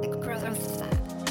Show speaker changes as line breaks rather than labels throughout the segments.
the I'm sad.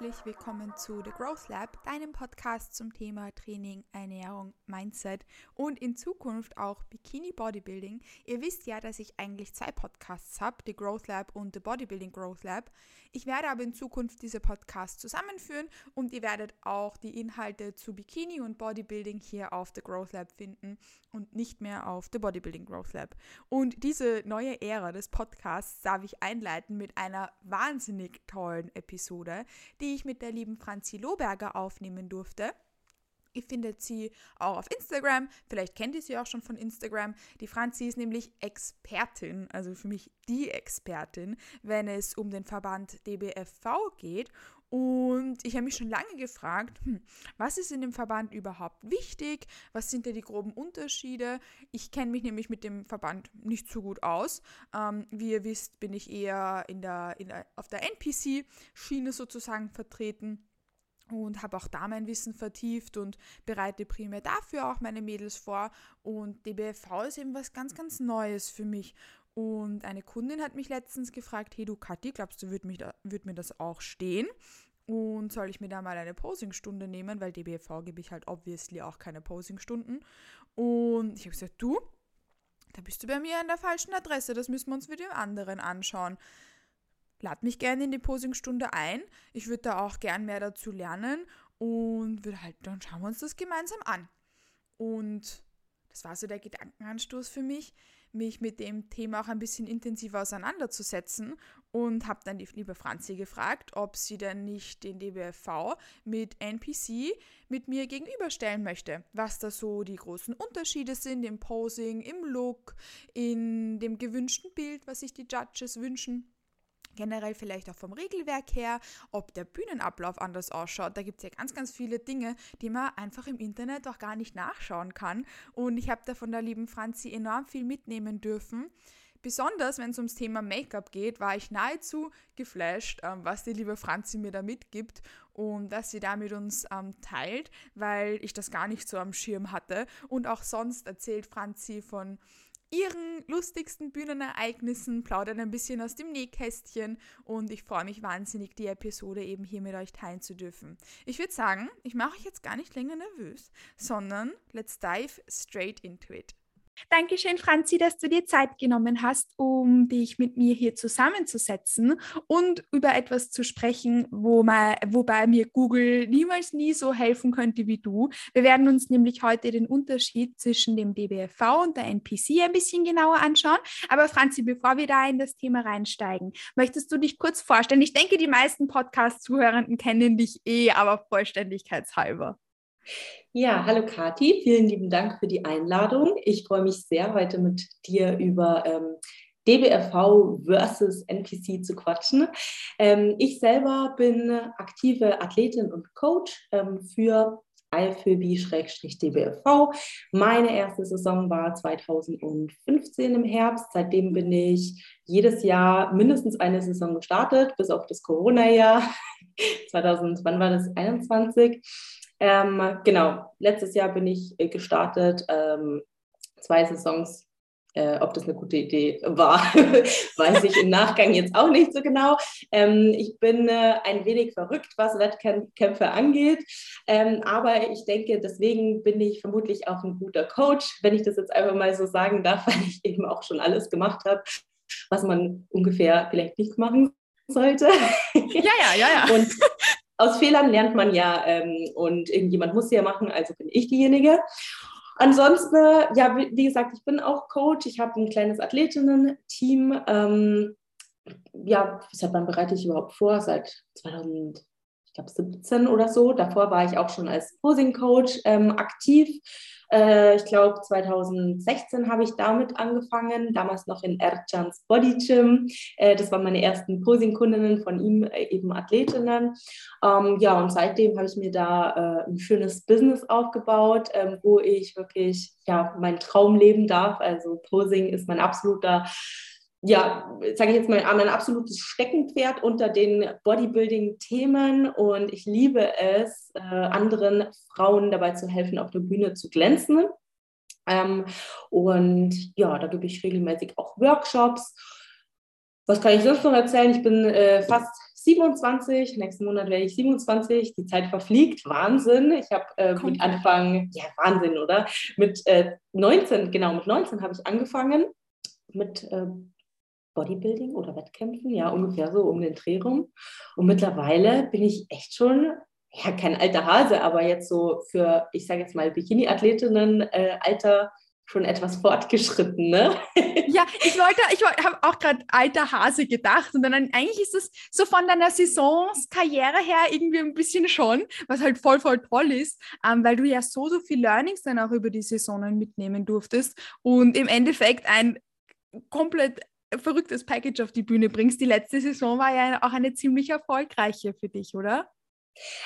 Herzlich willkommen zu The Growth Lab, deinem Podcast zum Thema Training, Ernährung, Mindset und in Zukunft auch Bikini Bodybuilding. Ihr wisst ja, dass ich eigentlich zwei Podcasts habe, The Growth Lab und The Bodybuilding Growth Lab. Ich werde aber in Zukunft diese Podcasts zusammenführen und ihr werdet auch die Inhalte zu Bikini und Bodybuilding hier auf The Growth Lab finden und nicht mehr auf The Bodybuilding Growth Lab. Und diese neue Ära des Podcasts darf ich einleiten mit einer wahnsinnig tollen Episode, die ich mit der lieben Franzi Lohberger aufnehmen durfte. Ihr findet sie auch auf Instagram. Vielleicht kennt ihr sie auch schon von Instagram. Die Franzi ist nämlich Expertin, also für mich die Expertin, wenn es um den Verband DBFV geht. Und ich habe mich schon lange gefragt, hm, was ist in dem Verband überhaupt wichtig? Was sind da die groben Unterschiede? Ich kenne mich nämlich mit dem Verband nicht so gut aus. Ähm, wie ihr wisst, bin ich eher in der, in der, auf der NPC-Schiene sozusagen vertreten und habe auch da mein Wissen vertieft und bereite primär dafür auch meine Mädels vor. Und DBFV ist eben was ganz, ganz Neues für mich. Und eine Kundin hat mich letztens gefragt, hey du Kathi, glaubst du, würde würd mir das auch stehen? Und soll ich mir da mal eine Posingstunde nehmen, weil DBFV gebe ich halt obviously auch keine Posingstunden. Und ich habe gesagt, du, da bist du bei mir an der falschen Adresse, das müssen wir uns mit dem anderen anschauen lad mich gerne in die Posingstunde ein. Ich würde da auch gern mehr dazu lernen und würde halt, dann schauen wir uns das gemeinsam an. Und das war so der Gedankenanstoß für mich, mich mit dem Thema auch ein bisschen intensiver auseinanderzusetzen und habe dann die liebe Franzi gefragt, ob sie denn nicht den DBFV mit NPC mit mir gegenüberstellen möchte, was da so die großen Unterschiede sind im Posing, im Look, in dem gewünschten Bild, was sich die Judges wünschen generell vielleicht auch vom Regelwerk her, ob der Bühnenablauf anders ausschaut. Da gibt es ja ganz, ganz viele Dinge, die man einfach im Internet auch gar nicht nachschauen kann. Und ich habe da von der lieben Franzi enorm viel mitnehmen dürfen. Besonders wenn es ums Thema Make-up geht, war ich nahezu geflasht, ähm, was die liebe Franzi mir da mitgibt und dass sie da mit uns ähm, teilt, weil ich das gar nicht so am Schirm hatte. Und auch sonst erzählt Franzi von ihren lustigsten Bühnenereignissen, plaudern ein bisschen aus dem Nähkästchen und ich freue mich wahnsinnig, die Episode eben hier mit euch teilen zu dürfen. Ich würde sagen, ich mache euch jetzt gar nicht länger nervös, sondern let's dive straight into it. Dankeschön, Franzi, dass du dir Zeit genommen hast, um dich mit mir hier zusammenzusetzen und über etwas zu sprechen, wo man, wobei mir Google niemals nie so helfen könnte wie du. Wir werden uns nämlich heute den Unterschied zwischen dem DBFV und der NPC ein bisschen genauer anschauen. Aber Franzi, bevor wir da in das Thema reinsteigen, möchtest du dich kurz vorstellen? Ich denke, die meisten Podcast-Zuhörenden kennen dich eh, aber vollständigkeitshalber.
Ja, hallo Kati, vielen lieben Dank für die Einladung. Ich freue mich sehr, heute mit dir über ähm, DBRV versus NPC zu quatschen. Ähm, ich selber bin aktive Athletin und Coach ähm, für IFB-DBFV. Meine erste Saison war 2015 im Herbst. Seitdem bin ich jedes Jahr mindestens eine Saison gestartet, bis auf das Corona-Jahr. 2000, wann war das? 21. Ähm, genau, letztes Jahr bin ich äh, gestartet, ähm, zwei Saisons. Äh, ob das eine gute Idee war, weiß ich im Nachgang jetzt auch nicht so genau. Ähm, ich bin äh, ein wenig verrückt, was Wettkämpfe angeht, ähm, aber ich denke, deswegen bin ich vermutlich auch ein guter Coach, wenn ich das jetzt einfach mal so sagen darf, weil ich eben auch schon alles gemacht habe, was man ungefähr vielleicht nicht machen sollte.
Ja, ja, ja, ja.
Und aus Fehlern lernt man ja ähm, und irgendjemand muss sie ja machen, also bin ich diejenige. Ansonsten, ja, wie, gesagt, ich bin auch Coach. Ich habe ein kleines Athletinnen-Team. Ähm, ja, seit wann bereite ich überhaupt vor? Seit 2000, ich glaube 17 oder so. Davor war ich auch schon als Posing Coach ähm, aktiv. Äh, ich glaube 2016 habe ich damit angefangen, damals noch in Ercans Body Gym. Äh, das waren meine ersten Posing-Kundinnen, von ihm äh, eben Athletinnen. Ähm, ja, und seitdem habe ich mir da äh, ein schönes Business aufgebaut, ähm, wo ich wirklich ja, meinen Traum leben darf. Also Posing ist mein absoluter ja, sage ich jetzt mal, ein absolutes Steckenpferd unter den Bodybuilding-Themen und ich liebe es, äh, anderen Frauen dabei zu helfen, auf der Bühne zu glänzen. Ähm, und ja, da gebe ich regelmäßig auch Workshops. Was kann ich sonst noch erzählen? Ich bin äh, fast 27, nächsten Monat werde ich 27, die Zeit verfliegt, Wahnsinn. Ich habe äh, mit Anfang, ja Wahnsinn, oder? Mit äh, 19, genau, mit 19 habe ich angefangen mit äh, Bodybuilding oder Wettkämpfen, ja, ungefähr so um den Dreh rum. Und mittlerweile bin ich echt schon, ja, kein alter Hase, aber jetzt so für, ich sage jetzt mal, Bikini-Athletinnen äh, Alter schon etwas fortgeschritten, ne?
Ja, ich wollte, ich habe auch gerade alter Hase gedacht und dann eigentlich ist es so von deiner Saisonskarriere her irgendwie ein bisschen schon, was halt voll, voll toll ist, ähm, weil du ja so, so viel Learnings dann auch über die Saisonen mitnehmen durftest und im Endeffekt ein komplett verrücktes Package auf die Bühne bringst. Die letzte Saison war ja auch eine ziemlich erfolgreiche für dich, oder?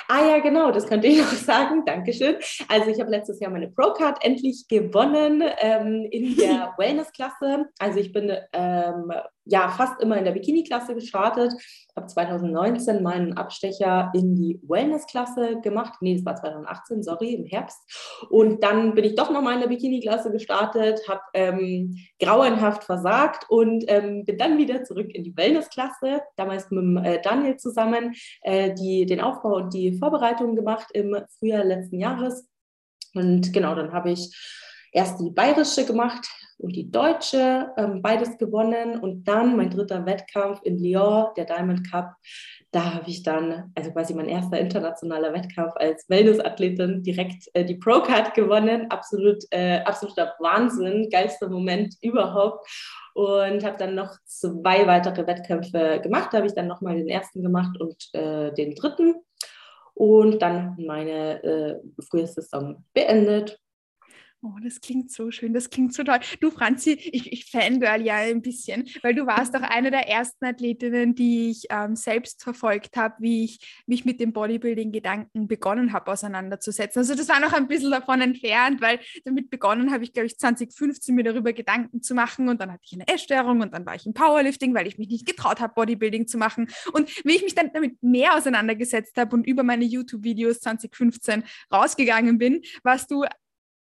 Ah ja, genau, das könnte ich noch sagen. Dankeschön. Also ich habe letztes Jahr meine Pro-Card endlich gewonnen ähm, in der Wellness-Klasse. Also ich bin ähm, ja fast immer in der Bikini-Klasse gestartet, habe 2019 meinen Abstecher in die Wellness-Klasse gemacht. Nee, das war 2018, sorry, im Herbst. Und dann bin ich doch nochmal in der Bikini-Klasse gestartet, habe ähm, grauenhaft versagt und ähm, bin dann wieder zurück in die Wellness-Klasse, damals mit äh, Daniel zusammen, äh, die den Aufbau und die Vorbereitung gemacht im Frühjahr letzten Jahres. Und genau, dann habe ich erst die bayerische gemacht und die deutsche, ähm, beides gewonnen. Und dann mein dritter Wettkampf in Lyon, der Diamond Cup. Da habe ich dann, also quasi mein erster internationaler Wettkampf als Wellness-Athletin, direkt äh, die Pro-Card gewonnen. Absolut, äh, absoluter Wahnsinn, geilster Moment überhaupt. Und habe dann noch zwei weitere Wettkämpfe gemacht. Da habe ich dann nochmal den ersten gemacht und äh, den dritten und dann meine äh, frühe Saison beendet
Oh, das klingt so schön, das klingt so toll. Du, Franzi, ich, ich fangirl ja ein bisschen, weil du warst auch eine der ersten Athletinnen, die ich ähm, selbst verfolgt habe, wie ich mich mit dem Bodybuilding-Gedanken begonnen habe, auseinanderzusetzen. Also das war noch ein bisschen davon entfernt, weil damit begonnen habe ich, glaube ich, 2015 mir darüber Gedanken zu machen und dann hatte ich eine Essstörung und dann war ich im Powerlifting, weil ich mich nicht getraut habe, Bodybuilding zu machen. Und wie ich mich dann damit mehr auseinandergesetzt habe und über meine YouTube-Videos 2015 rausgegangen bin, warst du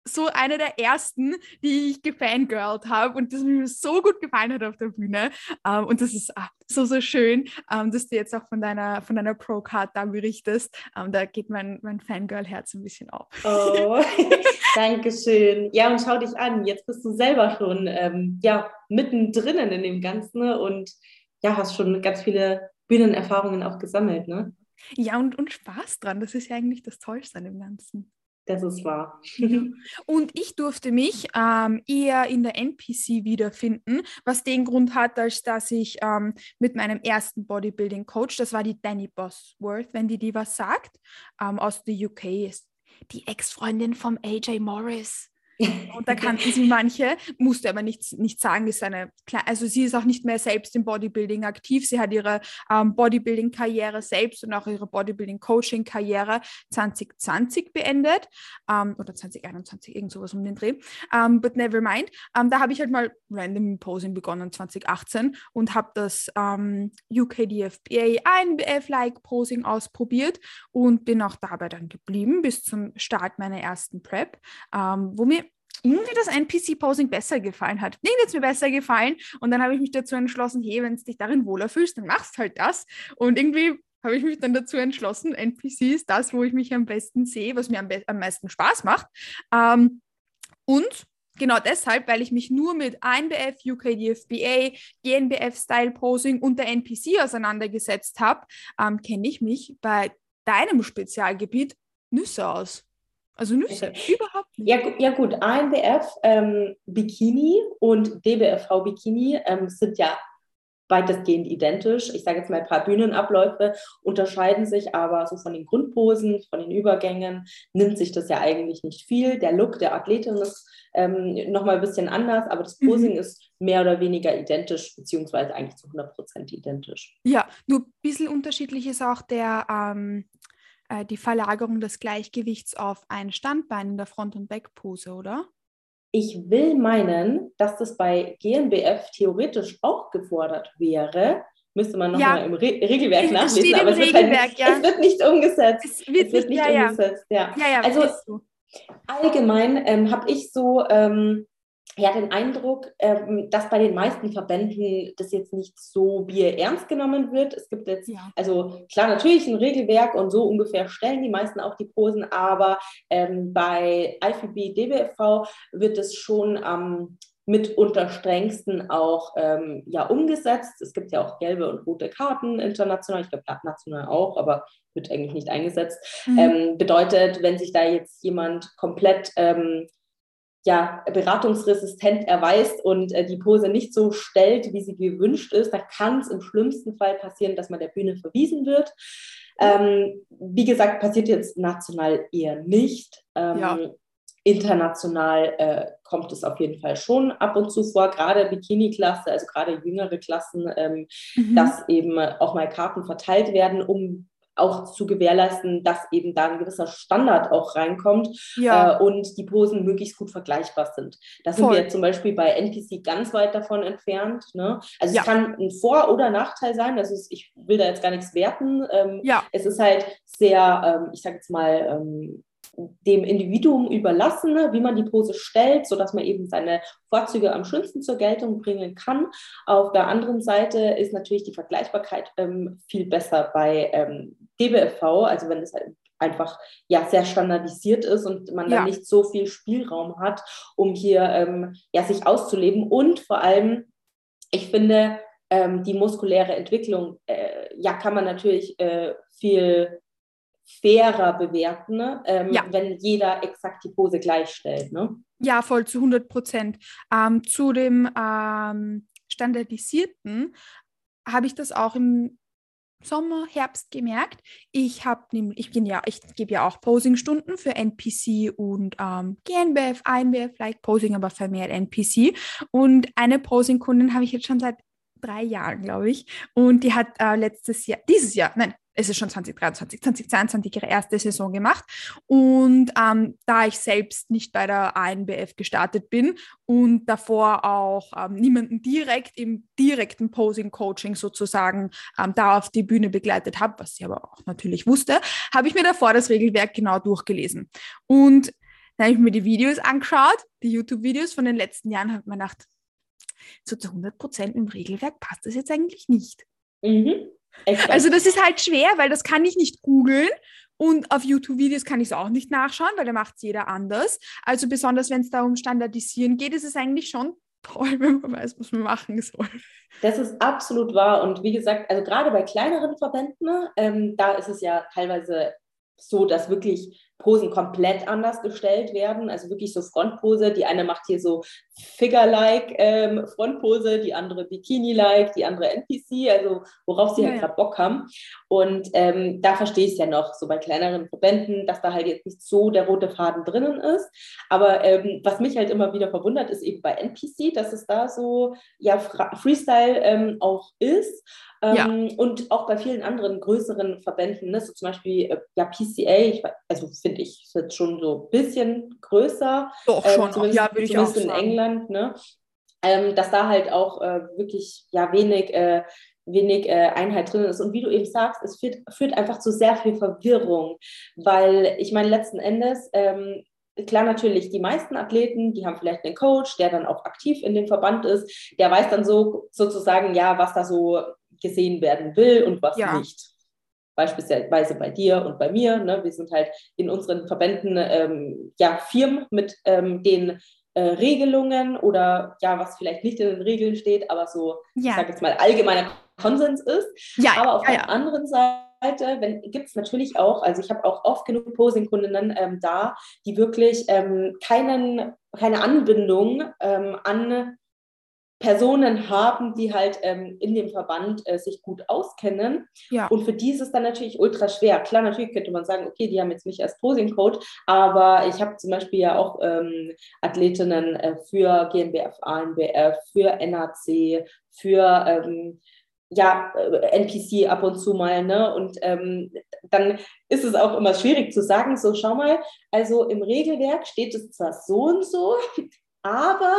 so eine der ersten, die ich gefangirlt habe und das mir so gut gefallen hat auf der Bühne. Ähm, und das ist ah, so, so schön, ähm, dass du jetzt auch von deiner, von deiner Pro-Card da berichtest. Ähm, da geht mein, mein Fangirl-Herz ein bisschen auf.
Oh, danke schön. Ja, und schau dich an, jetzt bist du selber schon ähm, ja, mittendrin in dem Ganzen ne? und ja, hast schon ganz viele Bühnenerfahrungen auch gesammelt, ne?
Ja, und, und Spaß dran. Das ist ja eigentlich das Tollste an dem Ganzen.
Das ist wahr.
Und ich durfte mich ähm, eher in der NPC wiederfinden, was den Grund hat, als dass ich ähm, mit meinem ersten Bodybuilding-Coach, das war die Danny Bosworth, wenn die die was sagt, ähm, aus der UK ist, die Ex-Freundin vom AJ Morris. Und da kannten sie manche, musste aber nichts nicht sagen, ist eine, also sie ist auch nicht mehr selbst im Bodybuilding aktiv. Sie hat ihre ähm, Bodybuilding-Karriere selbst und auch ihre Bodybuilding-Coaching-Karriere 2020 beendet ähm, oder 2021, irgend sowas um den Dreh. Um, but never mind. Um, da habe ich halt mal random Posing begonnen 2018 und habe das um, UKDFBA INBF-like Posing ausprobiert und bin auch dabei dann geblieben bis zum Start meiner ersten Prep, wo mir irgendwie das NPC-Posing besser gefallen hat. Hat es mir besser gefallen und dann habe ich mich dazu entschlossen, hey, wenn du dich darin wohler fühlst, dann machst halt das. Und irgendwie habe ich mich dann dazu entschlossen, NPC ist das, wo ich mich am besten sehe, was mir am, am meisten Spaß macht. Ähm, und genau deshalb, weil ich mich nur mit INBF, UKDFBA, GNBF-Style-Posing und der NPC auseinandergesetzt habe, ähm, kenne ich mich bei deinem Spezialgebiet Nüsse aus. Also Nüsse, überhaupt nicht.
Ja, ja gut, ANBF ähm, Bikini und DBFV Bikini ähm, sind ja weitestgehend identisch. Ich sage jetzt mal, ein paar Bühnenabläufe unterscheiden sich, aber so von den Grundposen, von den Übergängen nimmt sich das ja eigentlich nicht viel. Der Look der Athletin ist ähm, nochmal ein bisschen anders, aber das Posing mhm. ist mehr oder weniger identisch, beziehungsweise eigentlich zu 100 Prozent identisch.
Ja, nur ein bisschen unterschiedlich ist auch der, ähm, äh, die Verlagerung des Gleichgewichts auf ein Standbein in der Front- und Backpose, oder?
Ich will meinen, dass das bei GmbF theoretisch auch gefordert wäre. Müsste man nochmal ja. im Re Regelwerk
es
nachlesen.
aber es, Regelwerk,
wird halt, ja. es, wird nicht umgesetzt.
Es wird, es wird nicht,
ja, umgesetzt. Ja. Ja. also allgemein ähm, habe ich so ähm, ja, den Eindruck, ähm, dass bei den meisten Verbänden das jetzt nicht so Bier ernst genommen wird. Es gibt jetzt, ja. also klar, natürlich ein Regelwerk und so ungefähr stellen die meisten auch die Posen, aber ähm, bei IFBB, DBFV wird es schon am mitunter strengsten auch ähm, ja, umgesetzt. Es gibt ja auch gelbe und rote Karten international, ich glaube national auch, aber wird eigentlich nicht eingesetzt. Mhm. Ähm, bedeutet, wenn sich da jetzt jemand komplett ähm, ja, beratungsresistent erweist und äh, die Pose nicht so stellt, wie sie gewünscht ist, dann kann es im schlimmsten Fall passieren, dass man der Bühne verwiesen wird. Ähm, wie gesagt, passiert jetzt national eher nicht. Ähm, ja. International äh, kommt es auf jeden Fall schon ab und zu vor, gerade Bikini-Klasse, also gerade jüngere Klassen, ähm, mhm. dass eben auch mal Karten verteilt werden, um auch zu gewährleisten, dass eben da ein gewisser Standard auch reinkommt ja. äh, und die Posen möglichst gut vergleichbar sind. Da sind wir zum Beispiel bei NPC ganz weit davon entfernt. Ne? Also ja. es kann ein Vor- oder Nachteil sein. Also ich will da jetzt gar nichts werten. Ähm, ja. Es ist halt sehr, ähm, ich sage jetzt mal, ähm, dem Individuum überlassen, ne, wie man die Pose stellt, sodass man eben seine Vorzüge am schönsten zur Geltung bringen kann. Auf der anderen Seite ist natürlich die Vergleichbarkeit ähm, viel besser bei ähm, DBFV, also wenn es halt einfach ja sehr standardisiert ist und man ja. dann nicht so viel Spielraum hat, um hier ähm, ja sich auszuleben und vor allem, ich finde, ähm, die muskuläre Entwicklung, äh, ja, kann man natürlich äh, viel fairer bewerten, ne? ähm, ja. wenn jeder exakt die Pose gleichstellt. Ne?
Ja, voll zu 100 Prozent. Ähm, zu dem ähm, standardisierten habe ich das auch im Sommer, Herbst gemerkt. Ich habe nämlich, ich bin ja, ich gebe ja auch Posing-Stunden für NPC und ähm, GNBF, INBF, like Posing, aber vermehrt NPC. Und eine Posing-Kundin habe ich jetzt schon seit drei Jahren, glaube ich. Und die hat äh, letztes Jahr, dieses Jahr, nein, es ist schon 2023, 2022 ihre erste Saison gemacht. Und ähm, da ich selbst nicht bei der ANBF gestartet bin und davor auch ähm, niemanden direkt im direkten Posing-Coaching sozusagen ähm, da auf die Bühne begleitet habe, was sie aber auch natürlich wusste, habe ich mir davor das Regelwerk genau durchgelesen. Und dann habe ich mir die Videos angeschaut, die YouTube-Videos von den letzten Jahren, habe mir gedacht, so zu 100 Prozent im Regelwerk passt das jetzt eigentlich nicht. Mhm. Exakt. Also das ist halt schwer, weil das kann ich nicht googeln und auf YouTube-Videos kann ich es auch nicht nachschauen, weil da macht es jeder anders. Also besonders wenn es darum Standardisieren geht, ist es eigentlich schon toll, wenn man weiß, was man machen soll.
Das ist absolut wahr. Und wie gesagt, also gerade bei kleineren Verbänden, ähm, da ist es ja teilweise so, dass wirklich Posen komplett anders gestellt werden. Also wirklich so Frontpose. Die eine macht hier so Figure-like ähm, Frontpose, die andere Bikini-like, die andere NPC, also worauf sie halt ja, halt gerade Bock haben. Und ähm, da verstehe ich es ja noch, so bei kleineren Verbänden, dass da halt jetzt nicht so der rote Faden drinnen ist. Aber ähm, was mich halt immer wieder verwundert, ist eben bei NPC, dass es da so ja Freestyle ähm, auch ist. Ja. Ähm, und auch bei vielen anderen größeren Verbänden, ne, so zum Beispiel äh, ja, PCA, ich, also finde ich, ist jetzt schon so ein bisschen größer.
Doch, äh, schon, auch, ja, würde ich auch
in sagen. England, ne? Ähm, dass da halt auch äh, wirklich ja wenig, äh, wenig äh, Einheit drin ist. Und wie du eben sagst, es führt, führt einfach zu sehr viel Verwirrung, weil ich meine, letzten Endes ähm, klar natürlich, die meisten Athleten, die haben vielleicht einen Coach, der dann auch aktiv in dem Verband ist, der weiß dann so sozusagen, ja, was da so gesehen werden will und was ja. nicht. Beispielsweise bei dir und bei mir. Ne? Wir sind halt in unseren Verbänden ähm, ja, Firmen mit ähm, den äh, Regelungen oder ja, was vielleicht nicht in den Regeln steht, aber so, ja. ich sage jetzt mal, allgemeiner Konsens ist. Ja, aber auf ja, der anderen Seite gibt es natürlich auch, also ich habe auch oft genug Posing-Kundinnen ähm, da, die wirklich ähm, keinen, keine Anbindung ähm, an Personen haben, die halt ähm, in dem Verband äh, sich gut auskennen. Ja. Und für die ist es dann natürlich ultra schwer. Klar, natürlich könnte man sagen, okay, die haben jetzt mich als Posing-Code, aber ich habe zum Beispiel ja auch ähm, Athletinnen äh, für GmbF, ANBF, für NAC, für ähm, ja, äh, NPC ab und zu mal, ne? Und ähm, dann ist es auch immer schwierig zu sagen, so schau mal, also im Regelwerk steht es zwar so und so, aber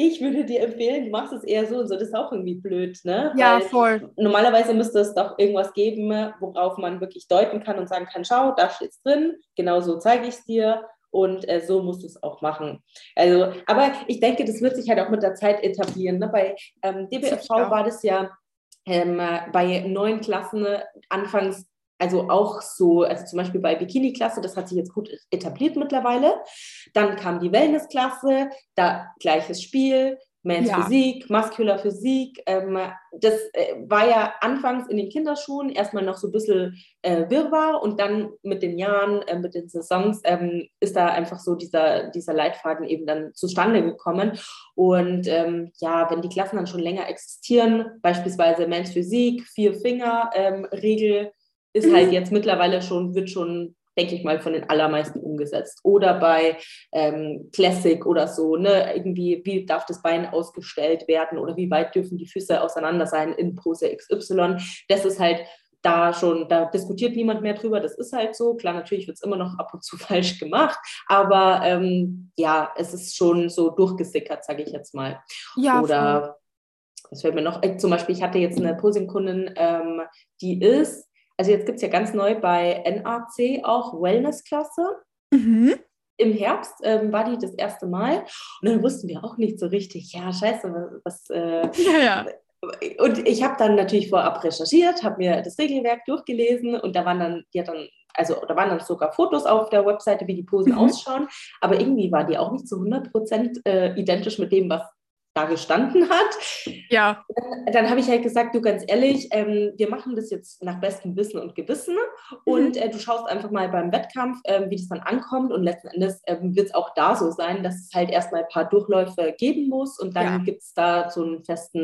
ich würde dir empfehlen, du machst es eher so und so. Das ist auch irgendwie blöd, ne?
Ja, Weil voll.
Normalerweise müsste es doch irgendwas geben, worauf man wirklich deuten kann und sagen kann, schau, da steht es drin, genau so zeige ich es dir und äh, so musst du es auch machen. Also, aber ich denke, das wird sich halt auch mit der Zeit etablieren. Ne? Bei ähm, DBFV war das ja ähm, bei neuen Klassen anfangs also auch so, also zum Beispiel bei Bikini-Klasse, das hat sich jetzt gut etabliert mittlerweile. Dann kam die Wellness-Klasse, da gleiches Spiel, Men's ja. Physik, Muscular Physik. Ähm, das äh, war ja anfangs in den Kinderschuhen erstmal noch so ein bisschen äh, Wirrwarr und dann mit den Jahren, äh, mit den Saisons ähm, ist da einfach so dieser, dieser Leitfaden eben dann zustande gekommen. Und ähm, ja, wenn die Klassen dann schon länger existieren, beispielsweise Men's Physik, Vier-Finger-Regel, ähm, ist mhm. halt jetzt mittlerweile schon, wird schon, denke ich mal, von den allermeisten umgesetzt. Oder bei ähm, Classic oder so, ne, irgendwie, wie darf das Bein ausgestellt werden oder wie weit dürfen die Füße auseinander sein in Pose XY. Das ist halt da schon, da diskutiert niemand mehr drüber, das ist halt so. Klar, natürlich wird es immer noch ab und zu falsch gemacht, aber ähm, ja, es ist schon so durchgesickert, sage ich jetzt mal. Ja, Oder was fällt mir noch, äh, zum Beispiel, ich hatte jetzt eine Posing-Kundin, ähm, die ist also jetzt gibt es ja ganz neu bei NAC auch Wellness-Klasse. Mhm. Im Herbst ähm, war die das erste Mal und dann wussten wir auch nicht so richtig, ja, scheiße, was. Äh, ja, ja. Und ich habe dann natürlich vorab recherchiert, habe mir das Regelwerk durchgelesen und da waren dann, die dann also da waren dann sogar Fotos auf der Webseite, wie die Posen mhm. ausschauen, aber irgendwie war die auch nicht zu 100 Prozent äh, identisch mit dem, was da gestanden hat. Ja. Dann, dann habe ich halt gesagt, du ganz ehrlich, ähm, wir machen das jetzt nach bestem Wissen und Gewissen und mhm. äh, du schaust einfach mal beim Wettkampf, äh, wie das dann ankommt und letzten Endes äh, wird es auch da so sein, dass es halt erstmal ein paar Durchläufe geben muss und dann ja. gibt es da so einen festen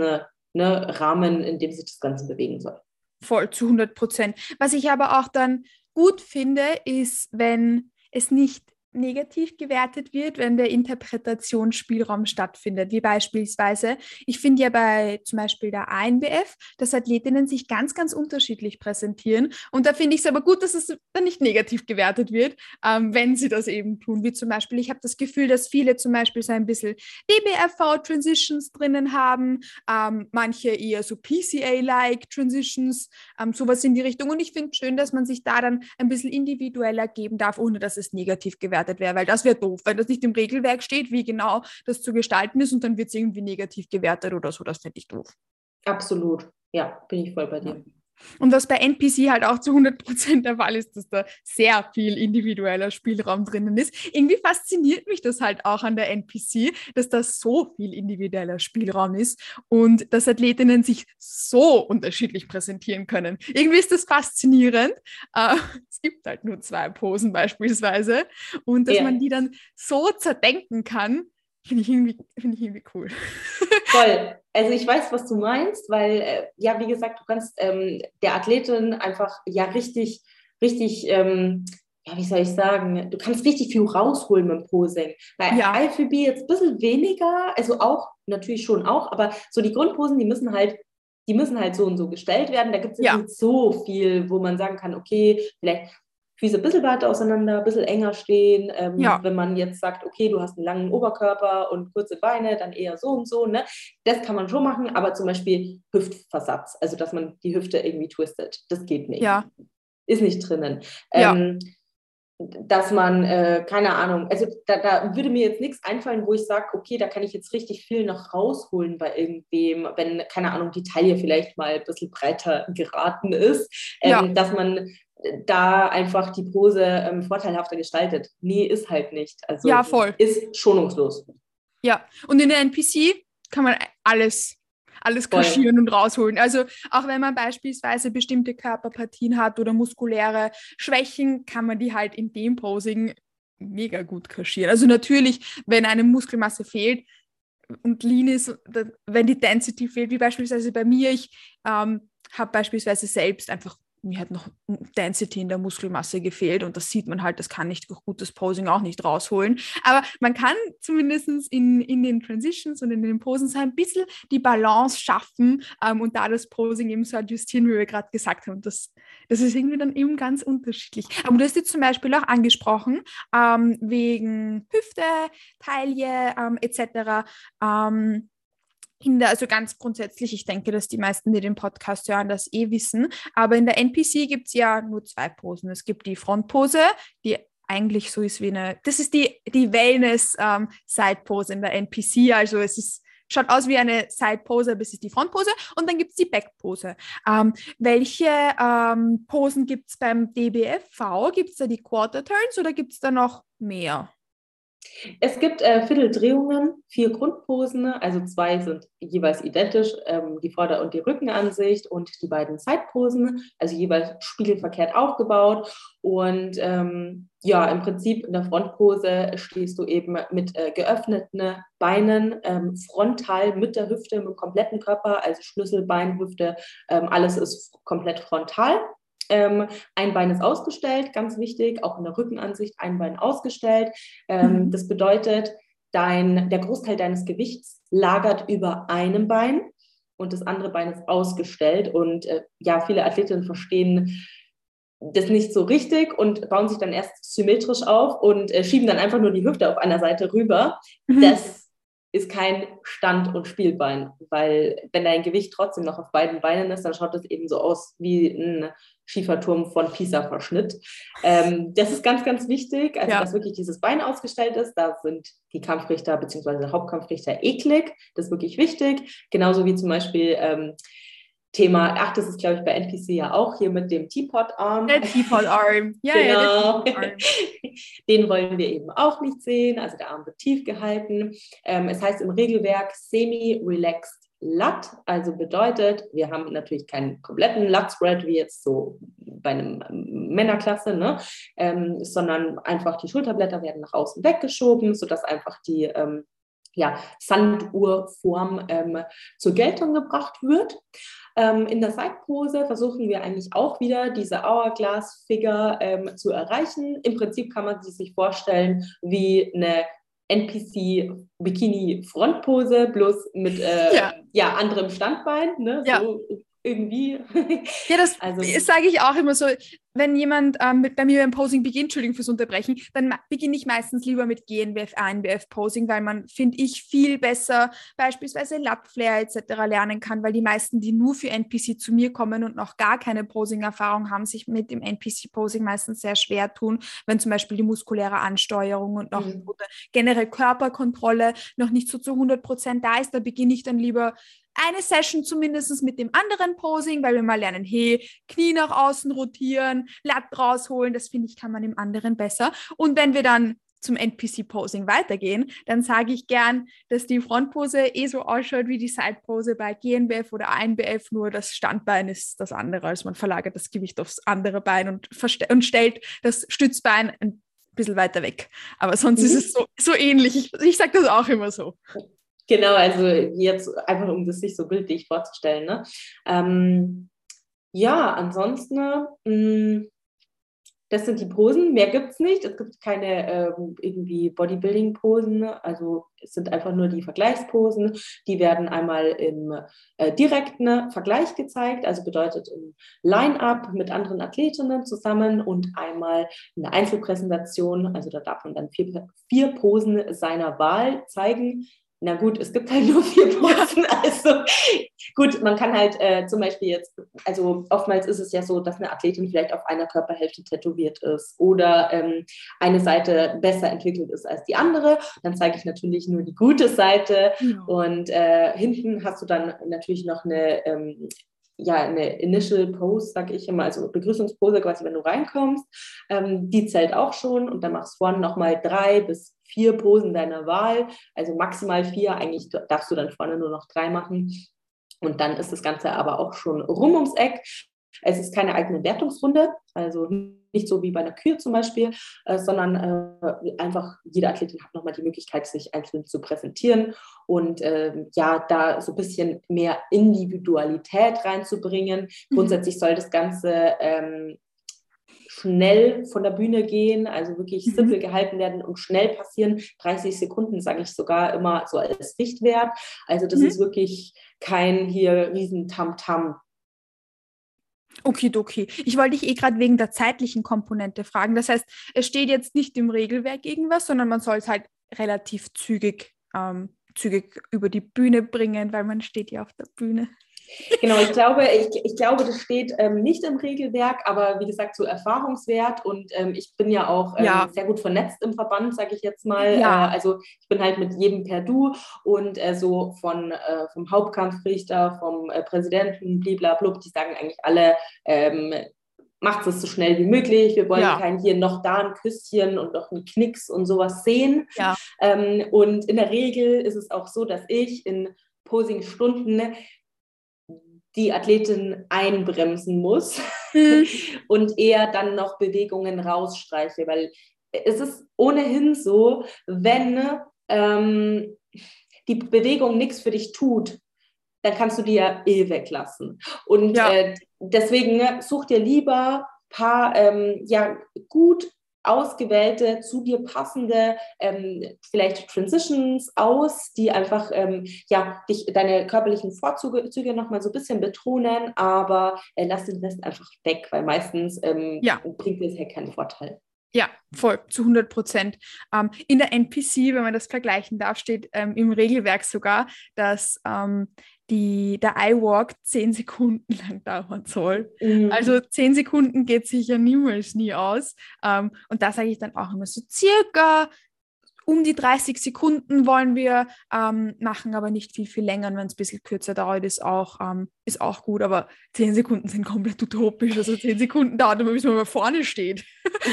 ne, Rahmen, in dem sich das Ganze bewegen soll.
Voll zu 100 Prozent. Was ich aber auch dann gut finde, ist, wenn es nicht negativ gewertet wird, wenn der Interpretationsspielraum stattfindet, wie beispielsweise, ich finde ja bei zum Beispiel der ANBF, dass Athletinnen sich ganz, ganz unterschiedlich präsentieren. Und da finde ich es aber gut, dass es dann nicht negativ gewertet wird, ähm, wenn sie das eben tun, wie zum Beispiel, ich habe das Gefühl, dass viele zum Beispiel so ein bisschen DBFV-Transitions drinnen haben, ähm, manche eher so PCA-like Transitions, ähm, sowas in die Richtung. Und ich finde schön, dass man sich da dann ein bisschen individueller geben darf, ohne dass es negativ gewertet bewertet wäre, weil das wäre doof, wenn das nicht im Regelwerk steht, wie genau das zu gestalten ist und dann wird es irgendwie negativ gewertet oder so. Das fände ich doof.
Absolut. Ja, bin ich voll bei dir.
Und was bei NPC halt auch zu 100% der Fall ist, dass da sehr viel individueller Spielraum drinnen ist. Irgendwie fasziniert mich das halt auch an der NPC, dass da so viel individueller Spielraum ist und dass Athletinnen sich so unterschiedlich präsentieren können. Irgendwie ist das faszinierend. Äh, es gibt halt nur zwei Posen beispielsweise und dass ja. man die dann so zerdenken kann, Finde ich, irgendwie, find ich irgendwie cool.
Voll. Also ich weiß, was du meinst, weil, äh, ja, wie gesagt, du kannst ähm, der Athletin einfach ja richtig, richtig, ähm, ja, wie soll ich sagen, du kannst richtig viel rausholen mit dem Posing. Bei ja. IFBB jetzt ein bisschen weniger, also auch, natürlich schon auch, aber so die Grundposen, die müssen halt die müssen halt so und so gestellt werden. Da gibt es ja. nicht so viel, wo man sagen kann, okay, vielleicht Füße ein bisschen weiter auseinander, ein bisschen enger stehen. Ähm, ja. Wenn man jetzt sagt, okay, du hast einen langen Oberkörper und kurze Beine, dann eher so und so. Ne? Das kann man schon machen, aber zum Beispiel Hüftversatz, also dass man die Hüfte irgendwie twistet, das geht nicht. Ja. Ist nicht drinnen. Ähm, ja. Dass man, äh, keine Ahnung, also da, da, würde mir jetzt nichts einfallen, wo ich sage, okay, da kann ich jetzt richtig viel noch rausholen bei irgendwem, wenn, keine Ahnung, die Taille vielleicht mal ein bisschen breiter geraten ist, ähm, dass man da einfach die Pose ähm, vorteilhafter gestaltet. Nee, ist halt nicht. Also
ja, voll.
Ist schonungslos.
Ja, und in der NPC kann man alles, alles kaschieren und rausholen. Also auch wenn man beispielsweise bestimmte Körperpartien hat oder muskuläre Schwächen, kann man die halt in dem Posing mega gut kaschieren. Also natürlich, wenn eine Muskelmasse fehlt, und lean ist, wenn die Density fehlt, wie beispielsweise bei mir, ich ähm, habe beispielsweise selbst einfach mir hat noch Density in der Muskelmasse gefehlt und das sieht man halt, das kann nicht gutes Posing auch nicht rausholen. Aber man kann zumindest in, in den Transitions und in den Posen so ein bisschen die Balance schaffen ähm, und da das Posing eben so adjustieren, wie wir gerade gesagt haben. Das, das ist irgendwie dann eben ganz unterschiedlich. Aber du hast jetzt zum Beispiel auch angesprochen, ähm, wegen Hüfte, Taille ähm, etc. In der, also ganz grundsätzlich, ich denke, dass die meisten, die den Podcast hören, das eh wissen. Aber in der NPC gibt es ja nur zwei Posen. Es gibt die Frontpose, die eigentlich so ist wie eine, das ist die, die Wellness-Side-Pose ähm, in der NPC. Also es ist, schaut aus wie eine Side-Pose, es ist die Frontpose. Und dann gibt es die Back-Pose. Ähm, welche ähm, Posen gibt es beim DBFV? Gibt es da die Quarter-Turns oder gibt es da noch mehr?
Es gibt äh, Vierteldrehungen, vier Grundposen, also zwei sind jeweils identisch, ähm, die Vorder- und die Rückenansicht und die beiden Zeitposen, also jeweils spiegelverkehrt aufgebaut. Und ähm, ja, im Prinzip in der Frontpose stehst du eben mit äh, geöffneten Beinen, ähm, frontal mit der Hüfte, mit dem kompletten Körper, also Schlüsselbein, Hüfte, ähm, alles ist komplett frontal. Ähm, ein Bein ist ausgestellt, ganz wichtig, auch in der Rückenansicht ein Bein ausgestellt. Ähm, mhm. Das bedeutet, dein, der Großteil deines Gewichts lagert über einem Bein und das andere Bein ist ausgestellt. Und äh, ja, viele Athletinnen verstehen das nicht so richtig und bauen sich dann erst symmetrisch auf und äh, schieben dann einfach nur die Hüfte auf einer Seite rüber. Mhm. Das ist kein Stand- und Spielbein, weil wenn dein Gewicht trotzdem noch auf beiden Beinen ist, dann schaut es eben so aus wie ein Schieferturm von Pisa verschnitt. Ähm, das ist ganz, ganz wichtig, also ja. dass wirklich dieses Bein ausgestellt ist. Da sind die Kampfrichter bzw. Hauptkampfrichter eklig. Das ist wirklich wichtig. Genauso wie zum Beispiel ähm, Thema, ach, das ist, glaube ich, bei NPC ja auch hier mit dem Teapot-Arm.
Der Teapot-Arm,
ja, genau. ja. Den wollen wir eben auch nicht sehen. Also der Arm wird tief gehalten. Ähm, es heißt im Regelwerk semi-relaxed Lat, also bedeutet, wir haben natürlich keinen kompletten Lat-Spread wie jetzt so bei einem Männerklasse, ne? Ähm, sondern einfach die Schulterblätter werden nach außen weggeschoben, sodass einfach die ähm, ja, Sanduhrform ähm, zur Geltung gebracht wird. Ähm, in der Seitpose versuchen wir eigentlich auch wieder diese Hourglass-Figure ähm, zu erreichen. Im Prinzip kann man sie sich vorstellen wie eine NPC Bikini Frontpose, bloß mit äh, ja. ja. anderem Standbein, ne? Ja. So irgendwie.
Ja, das also, sage ich auch immer so wenn jemand ähm, mit, bei mir beim Posing beginnt, Entschuldigung fürs Unterbrechen, dann beginne ich meistens lieber mit GNBF, ANBF Posing, weil man, finde ich, viel besser beispielsweise Lapflair etc. lernen kann, weil die meisten, die nur für NPC zu mir kommen und noch gar keine Posing-Erfahrung haben, sich mit dem NPC-Posing meistens sehr schwer tun, wenn zum Beispiel die muskuläre Ansteuerung und noch mhm. generell Körperkontrolle noch nicht so zu 100 Prozent da ist, da beginne ich dann lieber eine Session zumindest mit dem anderen Posing, weil wir mal lernen, hey, Knie nach außen rotieren, Latt rausholen, das finde ich, kann man im anderen besser. Und wenn wir dann zum NPC-Posing weitergehen, dann sage ich gern, dass die Frontpose eh so ausschaut wie die Side-Pose bei GNBF oder ANBF, nur das Standbein ist das andere. Also man verlagert das Gewicht aufs andere Bein und, und stellt das Stützbein ein bisschen weiter weg. Aber sonst mhm. ist es so, so ähnlich. Ich, ich sage das auch immer so.
Genau, also jetzt einfach, um das sich so bildlich vorzustellen. Ne? Ähm, ja, ansonsten, mh, mm, das sind die Posen, mehr gibt es nicht. Es gibt keine ähm, irgendwie Bodybuilding-Posen, also es sind einfach nur die Vergleichsposen. Die werden einmal im äh, direkten Vergleich gezeigt, also bedeutet im Line-up mit anderen Athletinnen zusammen und einmal in der Einzelpräsentation, also da darf man dann vier, vier Posen seiner Wahl zeigen na gut, es gibt halt nur vier Posen. Also gut, man kann halt äh, zum Beispiel jetzt, also oftmals ist es ja so, dass eine Athletin vielleicht auf einer Körperhälfte tätowiert ist oder ähm, eine Seite besser entwickelt ist als die andere. Dann zeige ich natürlich nur die gute Seite ja. und äh, hinten hast du dann natürlich noch eine ähm, ja, eine Initial Pose, sage ich immer, also Begrüßungspose quasi, wenn du reinkommst. Ähm, die zählt auch schon und dann machst du vorne nochmal drei bis vier Posen deiner Wahl, also maximal vier. Eigentlich darfst du dann vorne nur noch drei machen. Und dann ist das Ganze aber auch schon rum ums Eck. Es ist keine eigene Wertungsrunde, also nicht so wie bei einer Kür zum Beispiel, äh, sondern äh, einfach jede Athletin hat nochmal die Möglichkeit, sich einzeln zu präsentieren und äh, ja, da so ein bisschen mehr Individualität reinzubringen. Mhm. Grundsätzlich soll das Ganze ähm, schnell von der Bühne gehen, also wirklich mhm. simpel gehalten werden und schnell passieren. 30 Sekunden sage ich sogar immer so als Richtwert. Also das mhm. ist wirklich kein hier riesen Tamtam.
Okay, okay. Ich wollte dich eh gerade wegen der zeitlichen Komponente fragen. Das heißt, es steht jetzt nicht im Regelwerk irgendwas, sondern man soll es halt relativ zügig, ähm, zügig über die Bühne bringen, weil man steht ja auf der Bühne.
Genau, ich glaube, ich, ich glaube, das steht ähm, nicht im Regelwerk, aber wie gesagt, so Erfahrungswert und ähm, ich bin ja auch ähm, ja. sehr gut vernetzt im Verband, sage ich jetzt mal. Ja. Äh, also ich bin halt mit jedem per Du und äh, so von äh, vom Hauptkampfrichter, vom äh, Präsidenten, bliblablub, die sagen eigentlich alle, ähm, macht es so schnell wie möglich. Wir wollen ja. kein hier noch da ein Küsschen und noch einen Knicks und sowas sehen. Ja. Ähm, und in der Regel ist es auch so, dass ich in Posing-Stunden die Athletin einbremsen muss mhm. und eher dann noch Bewegungen rausstreiche, weil es ist ohnehin so, wenn ähm, die Bewegung nichts für dich tut, dann kannst du die ja eh weglassen. Und ja. äh, deswegen ne, such dir lieber paar ähm, ja, gut ausgewählte, zu dir passende ähm, vielleicht Transitions aus, die einfach ähm, ja, dich, deine körperlichen Vorzüge Züge nochmal so ein bisschen betonen, aber äh, lass den Rest einfach weg, weil meistens ähm, ja. bringt es ja keinen Vorteil.
Ja, voll, zu 100 Prozent. Ähm, in der NPC, wenn man das vergleichen darf, steht ähm, im Regelwerk sogar, dass ähm, die, der iWalk zehn Sekunden lang dauern soll. Mhm. Also zehn Sekunden geht sich ja niemals nie aus. Ähm, und da sage ich dann auch immer so circa um die 30 Sekunden wollen wir ähm, machen, aber nicht viel, viel länger. wenn es ein bisschen kürzer dauert, ist auch, ähm, ist auch gut. Aber 10 Sekunden sind komplett utopisch. Also 10 Sekunden dauert immer, bis man mal vorne steht.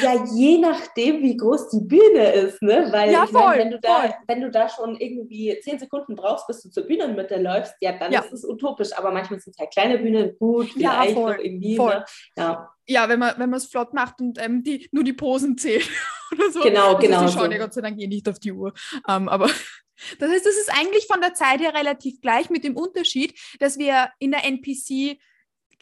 Ja, je nachdem, wie groß die Bühne ist. Ne? Weil ja, voll, meine, wenn, du da, wenn du da schon irgendwie 10 Sekunden brauchst, bis du zur Bühnenmitte läufst, ja, dann ja. ist es utopisch. Aber manchmal sind es halt kleine Bühnen gut, vielleicht ja, voll, irgendwie. Voll. Ne?
Ja ja, wenn man wenn es flott macht und ähm, die, nur die Posen zählt oder so.
Genau, also genau.
Sie schauen so. ja Gott sei Dank eh nicht auf die Uhr. Ähm, aber das heißt, das ist eigentlich von der Zeit her relativ gleich mit dem Unterschied, dass wir in der NPC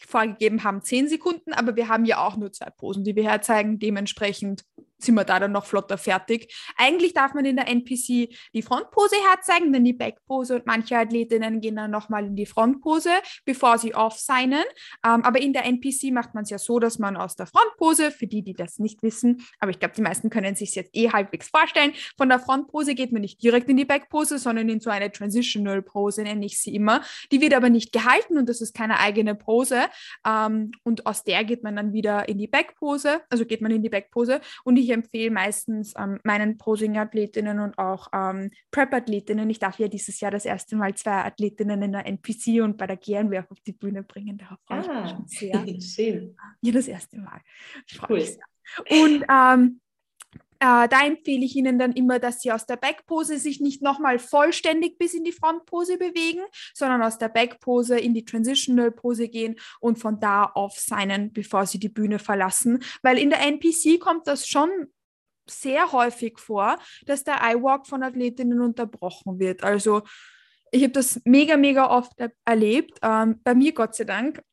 vorgegeben haben 10 Sekunden, aber wir haben ja auch nur zwei Posen, die wir herzeigen. Dementsprechend sind wir da dann noch flotter fertig. Eigentlich darf man in der NPC die Frontpose herzeigen, dann die Backpose und manche Athletinnen gehen dann nochmal in die Frontpose, bevor sie off-signen. Ähm, aber in der NPC macht man es ja so, dass man aus der Frontpose, für die, die das nicht wissen, aber ich glaube, die meisten können sich jetzt eh halbwegs vorstellen, von der Frontpose geht man nicht direkt in die Backpose, sondern in so eine Transitional Pose, nenne ich sie immer. Die wird aber nicht gehalten und das ist keine eigene Pose. Ähm, und aus der geht man dann wieder in die Backpose, also geht man in die Backpose und ich ich empfehle meistens ähm, meinen Posing-Athletinnen und auch ähm, Prep-Athletinnen. Ich darf ja dieses Jahr das erste Mal zwei Athletinnen in der NPC und bei der GNWF auf die Bühne bringen. Darauf freue ah, ich mich schon sehr. Schön. Ja, das erste Mal. Ich freue cool. mich sehr. Und ähm, äh, da empfehle ich Ihnen dann immer, dass Sie aus der Backpose sich nicht nochmal vollständig bis in die Frontpose bewegen, sondern aus der Backpose in die Transitional Pose gehen und von da auf signen, bevor Sie die Bühne verlassen. Weil in der NPC kommt das schon sehr häufig vor, dass der Eye-Walk von Athletinnen unterbrochen wird. Also ich habe das mega, mega oft erlebt. Ähm, bei mir Gott sei Dank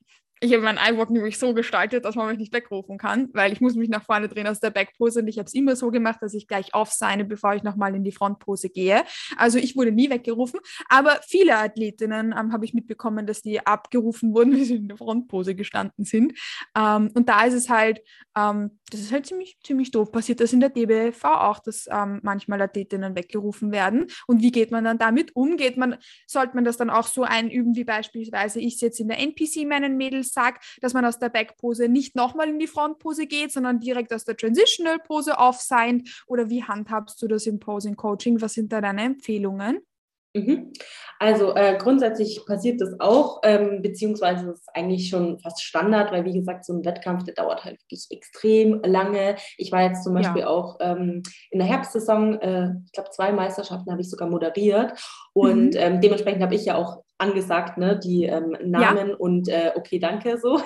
ich habe meinen iWalk nämlich so gestaltet, dass man mich nicht wegrufen kann, weil ich muss mich nach vorne drehen aus der Backpose und ich habe es immer so gemacht, dass ich gleich aufseine, bevor ich nochmal in die Frontpose gehe. Also ich wurde nie weggerufen, aber viele Athletinnen ähm, habe ich mitbekommen, dass die abgerufen wurden, wie sie in der Frontpose gestanden sind. Ähm, und da ist es halt, ähm, das ist halt ziemlich, ziemlich doof. Passiert das in der DBV auch, dass ähm, manchmal Athletinnen weggerufen werden. Und wie geht man dann damit um? Geht man, sollte man das dann auch so einüben, wie beispielsweise ich es jetzt in der NPC meinen Mädels sage, dass man aus der Backpose nicht nochmal in die Frontpose geht, sondern direkt aus der Transitional Pose off-signed? Oder wie handhabst du das im Posing Coaching? Was sind da deine Empfehlungen?
Mhm. Also äh, grundsätzlich passiert das auch, ähm, beziehungsweise ist eigentlich schon fast Standard, weil wie gesagt, so ein Wettkampf, der dauert halt wirklich extrem lange. Ich war jetzt zum Beispiel ja. auch ähm, in der Herbstsaison, äh, ich glaube zwei Meisterschaften habe ich sogar moderiert und mhm. ähm, dementsprechend habe ich ja auch angesagt, ne, die ähm, Namen ja. und äh, okay, danke so.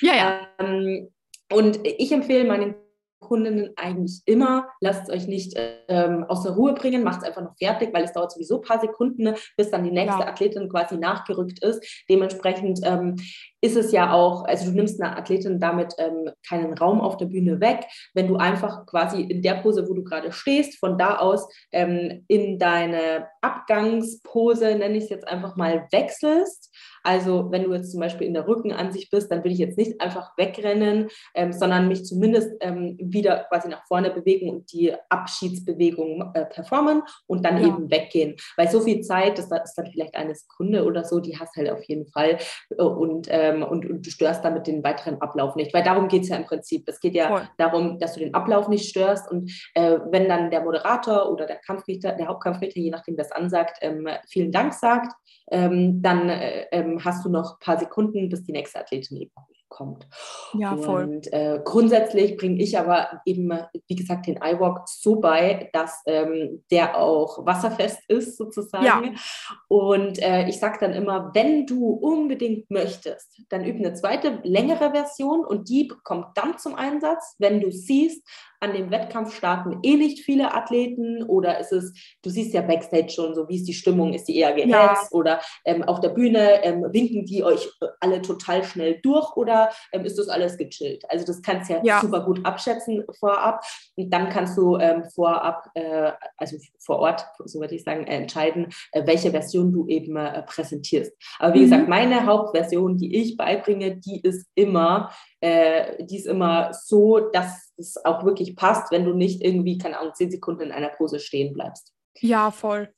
Ja, ja. Ähm, und ich empfehle meinen Kundinnen eigentlich immer, lasst es euch nicht ähm, aus der Ruhe bringen, macht es einfach noch fertig, weil es dauert sowieso ein paar Sekunden, ne, bis dann die nächste ja. Athletin quasi nachgerückt ist. Dementsprechend ähm, ist es ja auch, also du nimmst einer Athletin damit ähm, keinen Raum auf der Bühne weg, wenn du einfach quasi in der Pose, wo du gerade stehst, von da aus ähm, in deine Abgangspose, nenne ich es jetzt einfach mal, wechselst also wenn du jetzt zum Beispiel in der Rückenansicht bist, dann will ich jetzt nicht einfach wegrennen, ähm, sondern mich zumindest ähm, wieder quasi nach vorne bewegen und die Abschiedsbewegung äh, performen und dann ja. eben weggehen. Weil so viel Zeit, das ist dann vielleicht eine Sekunde oder so, die hast halt auf jeden Fall äh, und, ähm, und, und, du störst damit den weiteren Ablauf nicht. Weil darum geht es ja im Prinzip. Es geht ja Voll. darum, dass du den Ablauf nicht störst und äh, wenn dann der Moderator oder der Kampfrichter, der Hauptkampfrichter, je nachdem, wer es ansagt, ähm, vielen Dank sagt, ähm, dann äh, ähm, hast du noch ein paar Sekunden, bis die nächste Athletin eben kommt. Ja, voll. Und äh, grundsätzlich bringe ich aber eben, wie gesagt, den iWalk so bei, dass ähm, der auch wasserfest ist sozusagen. Ja. Und äh, ich sage dann immer, wenn du unbedingt möchtest, dann übe eine zweite, längere Version und die kommt dann zum Einsatz, wenn du siehst, an dem Wettkampf starten eh nicht viele Athleten oder ist es, du siehst ja Backstage schon so, wie ist die Stimmung, ist die eher gehetzt ja. oder ähm, auf der Bühne ähm, winken die euch alle total schnell durch oder ähm, ist das alles gechillt? Also das kannst du ja, ja, super gut abschätzen vorab und dann kannst du ähm, vorab, äh, also vor Ort, so würde ich sagen, äh, entscheiden, äh, welche Version du eben äh, präsentierst. Aber wie mhm. gesagt, meine Hauptversion, die ich beibringe, die ist immer äh, die ist immer so, dass es auch wirklich passt, wenn du nicht irgendwie, keine Ahnung, zehn Sekunden in einer Pose stehen bleibst.
Ja, voll.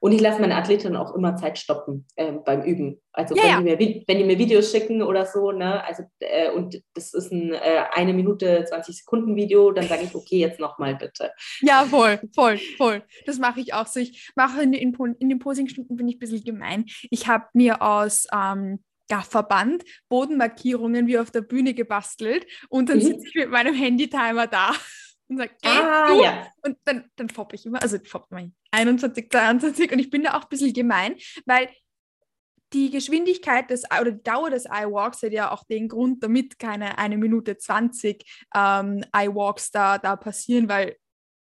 Und ich lasse meine Athletinnen auch immer Zeit stoppen äh, beim Üben. Also ja, wenn, ja. Die mir, wenn die mir Videos schicken oder so, ne, also äh, und das ist ein äh, eine Minute 20 Sekunden Video, dann sage ich, okay, jetzt nochmal bitte.
Ja, voll, voll, voll. Das mache ich auch so. Ich mache in, in, in den Posingstunden bin ich ein bisschen gemein. Ich habe mir aus ähm, Gafferband, Bodenmarkierungen wie auf der Bühne gebastelt und dann mhm. sitze ich mit meinem Handy-Timer da und sage, ah, ja. und dann, dann foppe ich immer, also foppe ich 21, 22 und ich bin da auch ein bisschen gemein, weil die Geschwindigkeit des oder die Dauer des iWalks hat ja auch den Grund, damit keine eine Minute 20 ähm, iWalks da, da passieren, weil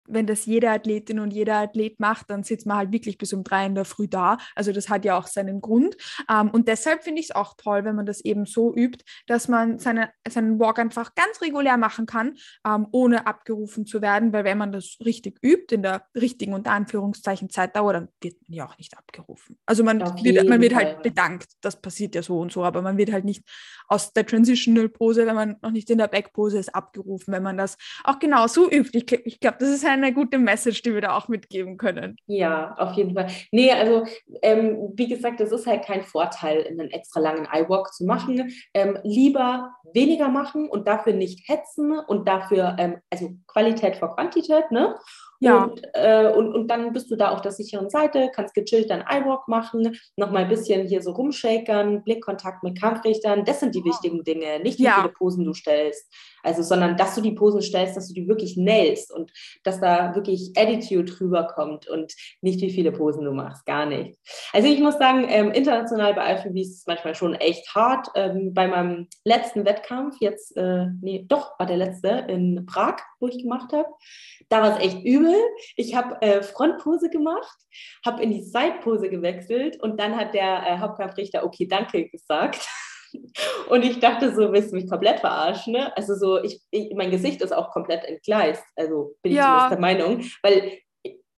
wenn das jede Athletin und jeder Athlet macht, dann sitzt man halt wirklich bis um drei in der Früh da. Also das hat ja auch seinen Grund. Ähm, und deshalb finde ich es auch toll, wenn man das eben so übt, dass man seine, seinen Walk einfach ganz regulär machen kann, ähm, ohne abgerufen zu werden. Weil wenn man das richtig übt, in der richtigen unter Anführungszeichen Zeitdauer, dann wird man ja auch nicht abgerufen. Also man, wird, man wird halt bedankt, das passiert ja so und so, aber man wird halt nicht aus der Transitional Pose, wenn man noch nicht in der Back Pose ist, abgerufen, wenn man das auch genau so übt. Ich, ich glaube, das ist eine gute Message, die wir da auch mitgeben können.
Ja, auf jeden Fall. Nee, also ähm, wie gesagt, das ist halt kein Vorteil, einen extra langen iWalk zu machen. Ähm, lieber weniger machen und dafür nicht hetzen und dafür, ähm, also Qualität vor Quantität, ne? Ja. Und, äh, und, und dann bist du da auf der sicheren Seite, kannst gechillt dein iWalk machen, nochmal ein bisschen hier so rumshakern, Blickkontakt mit Kampfrichtern. Das sind die wichtigen Dinge, nicht wie ja. viele Posen du stellst. Also, sondern dass du die Posen stellst, dass du die wirklich nailst und dass da wirklich Attitude rüberkommt und nicht wie viele Posen du machst, gar nicht. Also ich muss sagen, ähm, international bei IFBB ist es manchmal schon echt hart. Ähm, bei meinem letzten Wettkampf, jetzt, äh, nee, doch, war der letzte in Prag, wo ich gemacht habe, da war es echt übel. Ich habe äh, Frontpose gemacht, habe in die Sidepose gewechselt und dann hat der äh, Hauptkampfrichter okay, danke gesagt. Und ich dachte so, willst du mich komplett verarschen? Ne? Also so, ich, ich, mein Gesicht ist auch komplett entgleist. Also bin ich ja. zumindest der Meinung, weil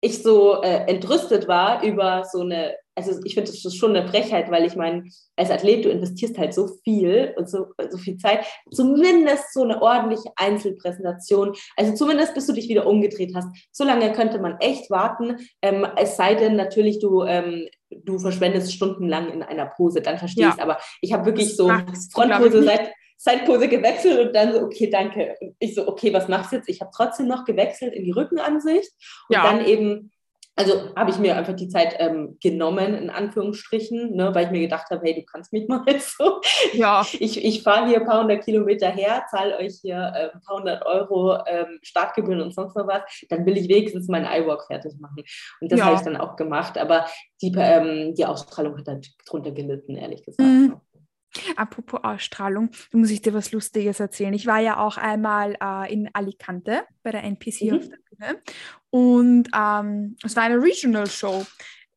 ich so äh, entrüstet war über so eine, also ich finde das ist schon eine Frechheit, weil ich meine, als Athlet, du investierst halt so viel und so, so viel Zeit, zumindest so eine ordentliche Einzelpräsentation, also zumindest bis du dich wieder umgedreht hast. So lange könnte man echt warten, ähm, es sei denn natürlich, du, ähm, du verschwendest stundenlang in einer Pose, dann verstehe ja. ich es, aber ich habe wirklich so Frontpose seit Zeitpose gewechselt und dann so, okay, danke. Und ich so, okay, was machst du jetzt? Ich habe trotzdem noch gewechselt in die Rückenansicht und ja. dann eben, also habe ich mir einfach die Zeit ähm, genommen, in Anführungsstrichen, ne, weil ich mir gedacht habe, hey, du kannst mich mal so. Ja. Ich, ich fahre hier ein paar hundert Kilometer her, zahle euch hier äh, ein paar hundert Euro ähm, Startgebühren und sonst noch was, dann will ich wenigstens meinen iWalk fertig machen. Und das ja. habe ich dann auch gemacht, aber die, ähm, die Ausstrahlung hat dann drunter gelitten, ehrlich gesagt. Mhm.
Apropos Ausstrahlung, da muss ich dir was Lustiges erzählen. Ich war ja auch einmal äh, in Alicante bei der NPC mhm. auf der Bühne und ähm, es war eine Regional Show.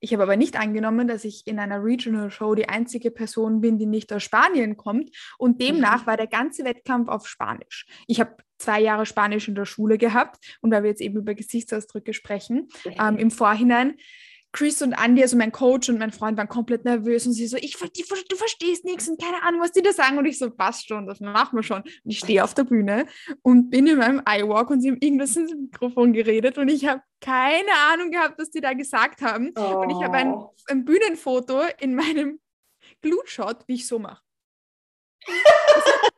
Ich habe aber nicht angenommen, dass ich in einer Regional Show die einzige Person bin, die nicht aus Spanien kommt. Und demnach mhm. war der ganze Wettkampf auf Spanisch. Ich habe zwei Jahre Spanisch in der Schule gehabt und weil wir jetzt eben über Gesichtsausdrücke sprechen, ähm, im Vorhinein Chris und Andy, also mein Coach und mein Freund, waren komplett nervös und sie so, ich, die, du verstehst nichts und keine Ahnung, was die da sagen. Und ich so, passt schon, das machen wir schon. Und ich stehe auf der Bühne und bin in meinem iWalk und sie haben irgendwas ins Mikrofon geredet und ich habe keine Ahnung gehabt, was die da gesagt haben. Oh. Und ich habe ein, oh. ein Bühnenfoto in meinem Glutshot, wie ich so mache.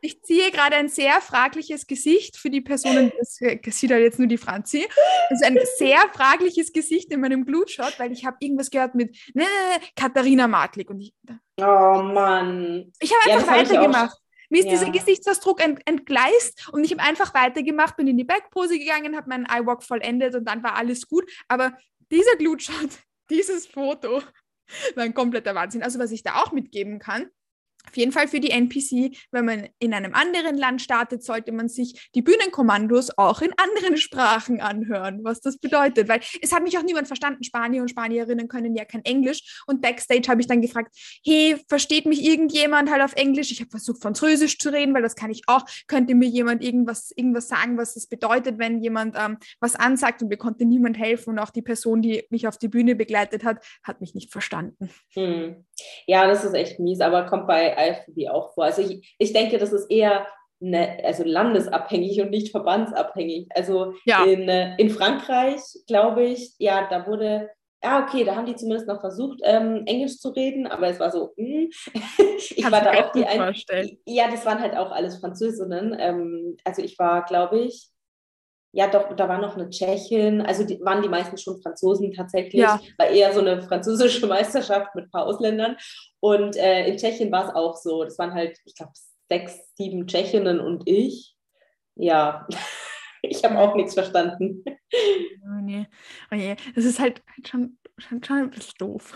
Ich ziehe gerade ein sehr fragliches Gesicht für die Personen, das sieht halt jetzt nur die Franzi. Das ist ein sehr fragliches Gesicht in meinem Blutshot, weil ich habe irgendwas gehört mit ne, Katharina Martlik. Und ich,
oh Mann.
Ich habe einfach ja, weitergemacht. Mir ist ja. dieser Gesichtsausdruck ent, entgleist und ich habe einfach weitergemacht, bin in die Backpose gegangen, habe meinen Eyewalk vollendet und dann war alles gut. Aber dieser Glutshot, dieses Foto war ein kompletter Wahnsinn. Also was ich da auch mitgeben kann, auf jeden Fall für die NPC, wenn man in einem anderen Land startet, sollte man sich die Bühnenkommandos auch in anderen Sprachen anhören, was das bedeutet. Weil es hat mich auch niemand verstanden. Spanier und Spanierinnen können ja kein Englisch. Und backstage habe ich dann gefragt, hey, versteht mich irgendjemand halt auf Englisch? Ich habe versucht, Französisch zu reden, weil das kann ich auch. Könnte mir jemand irgendwas, irgendwas sagen, was das bedeutet, wenn jemand ähm, was ansagt? Und mir konnte niemand helfen. Und auch die Person, die mich auf die Bühne begleitet hat, hat mich nicht verstanden.
Hm. Ja, das ist echt mies, aber kommt bei bei auch vor. Also ich, ich denke, das ist eher eine, also landesabhängig und nicht verbandsabhängig. Also ja. in, äh, in Frankreich, glaube ich, ja, da wurde, ja, okay, da haben die zumindest noch versucht, ähm, Englisch zu reden, aber es war so, mh. Hm. ich Kannst war da auch die ein, Ja, das waren halt auch alles Französinnen. Ähm, also ich war, glaube ich, ja, doch, da war noch eine Tschechin, also die, waren die meisten schon Franzosen tatsächlich, ja. war eher so eine französische Meisterschaft mit ein paar Ausländern. Und äh, in Tschechien war es auch so, das waren halt, ich glaube, sechs, sieben Tschechinnen und ich. Ja, ich habe auch nichts verstanden.
Oh nee. oh nee, das ist halt schon, schon, schon ein bisschen doof.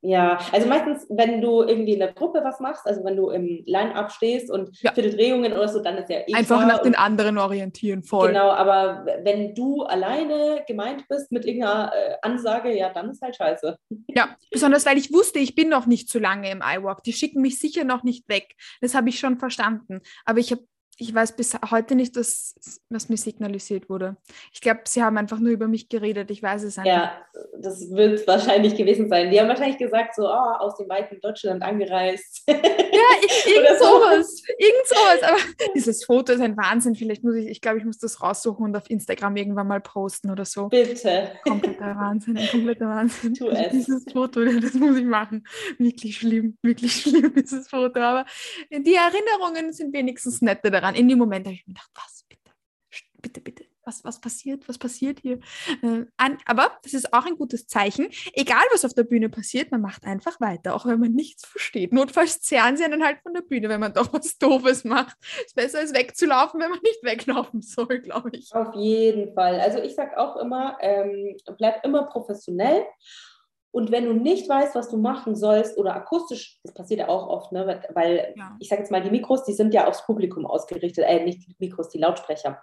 Ja, also meistens, wenn du irgendwie in der Gruppe was machst, also wenn du im Line-Up stehst und ja. Vierteldrehungen oder so, dann ist ja
eh Einfach nach den anderen orientieren, voll.
Genau, aber wenn du alleine gemeint bist mit irgendeiner äh, Ansage, ja, dann ist halt scheiße.
Ja, besonders weil ich wusste, ich bin noch nicht zu lange im iWalk. Die schicken mich sicher noch nicht weg. Das habe ich schon verstanden. Aber ich habe ich weiß bis heute nicht, was, was mir signalisiert wurde. Ich glaube, sie haben einfach nur über mich geredet. Ich weiß es einfach.
Ja, das wird wahrscheinlich gewesen sein. Die haben wahrscheinlich gesagt, so, oh, aus dem weiten Deutschland angereist. Ja,
ich, irgend sowas. Irgend sowas. Aber dieses Foto ist ein Wahnsinn. Vielleicht muss ich, ich glaube, ich muss das raussuchen und auf Instagram irgendwann mal posten oder so.
Bitte.
Kompletter Wahnsinn, kompletter Wahnsinn. Tu es. Dieses Foto, das muss ich machen. Wirklich schlimm, wirklich schlimm, dieses Foto. Aber die Erinnerungen sind wenigstens nette daran daran. In dem Moment habe ich mir gedacht, was, bitte, bitte, bitte, was, was passiert, was passiert hier? Äh, an, aber das ist auch ein gutes Zeichen. Egal, was auf der Bühne passiert, man macht einfach weiter, auch wenn man nichts versteht. Notfalls zerren sie einen halt von der Bühne, wenn man doch was Doofes macht. Ist besser als wegzulaufen, wenn man nicht weglaufen soll, glaube ich.
Auf jeden Fall. Also ich sage auch immer, ähm, bleib immer professionell und wenn du nicht weißt, was du machen sollst oder akustisch, das passiert ja auch oft, ne, weil ja. ich sage jetzt mal, die Mikros, die sind ja aufs Publikum ausgerichtet, äh, nicht die Mikros, die Lautsprecher.